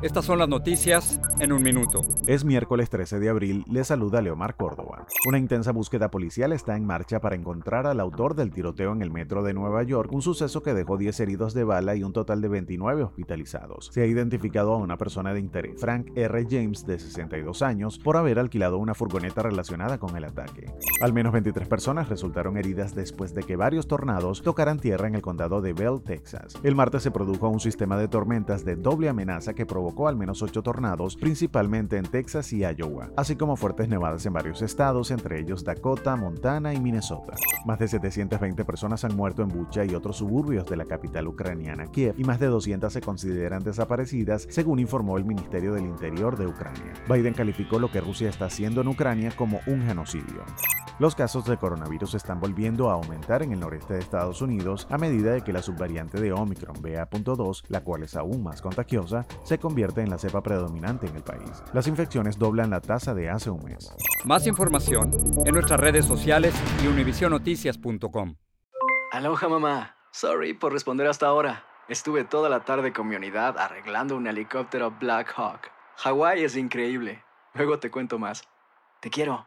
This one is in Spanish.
estas son las noticias en un minuto. Es miércoles 13 de abril, le saluda Leomar Córdoba. Una intensa búsqueda policial está en marcha para encontrar al autor del tiroteo en el metro de Nueva York, un suceso que dejó 10 heridos de bala y un total de 29 hospitalizados. Se ha identificado a una persona de interés, Frank R. James, de 62 años, por haber alquilado una furgoneta relacionada con el ataque. Al menos 23 personas resultaron heridas después de que varios tornados tocaran tierra en el condado de Bell, Texas. El martes se produjo un sistema de tormentas de doble amenaza que provocó al menos ocho tornados, principalmente en Texas y Iowa, así como fuertes nevadas en varios estados, entre ellos Dakota, Montana y Minnesota. Más de 720 personas han muerto en Bucha y otros suburbios de la capital ucraniana, Kiev, y más de 200 se consideran desaparecidas, según informó el Ministerio del Interior de Ucrania. Biden calificó lo que Rusia está haciendo en Ucrania como un genocidio. Los casos de coronavirus están volviendo a aumentar en el noreste de Estados Unidos a medida de que la subvariante de Omicron BA.2, la cual es aún más contagiosa, se convierte en la cepa predominante en el país. Las infecciones doblan la tasa de hace un mes. Más información en nuestras redes sociales y univisionoticias.com. Aloha mamá. Sorry por responder hasta ahora. Estuve toda la tarde con mi unidad arreglando un helicóptero Black Hawk. Hawái es increíble. Luego te cuento más. Te quiero.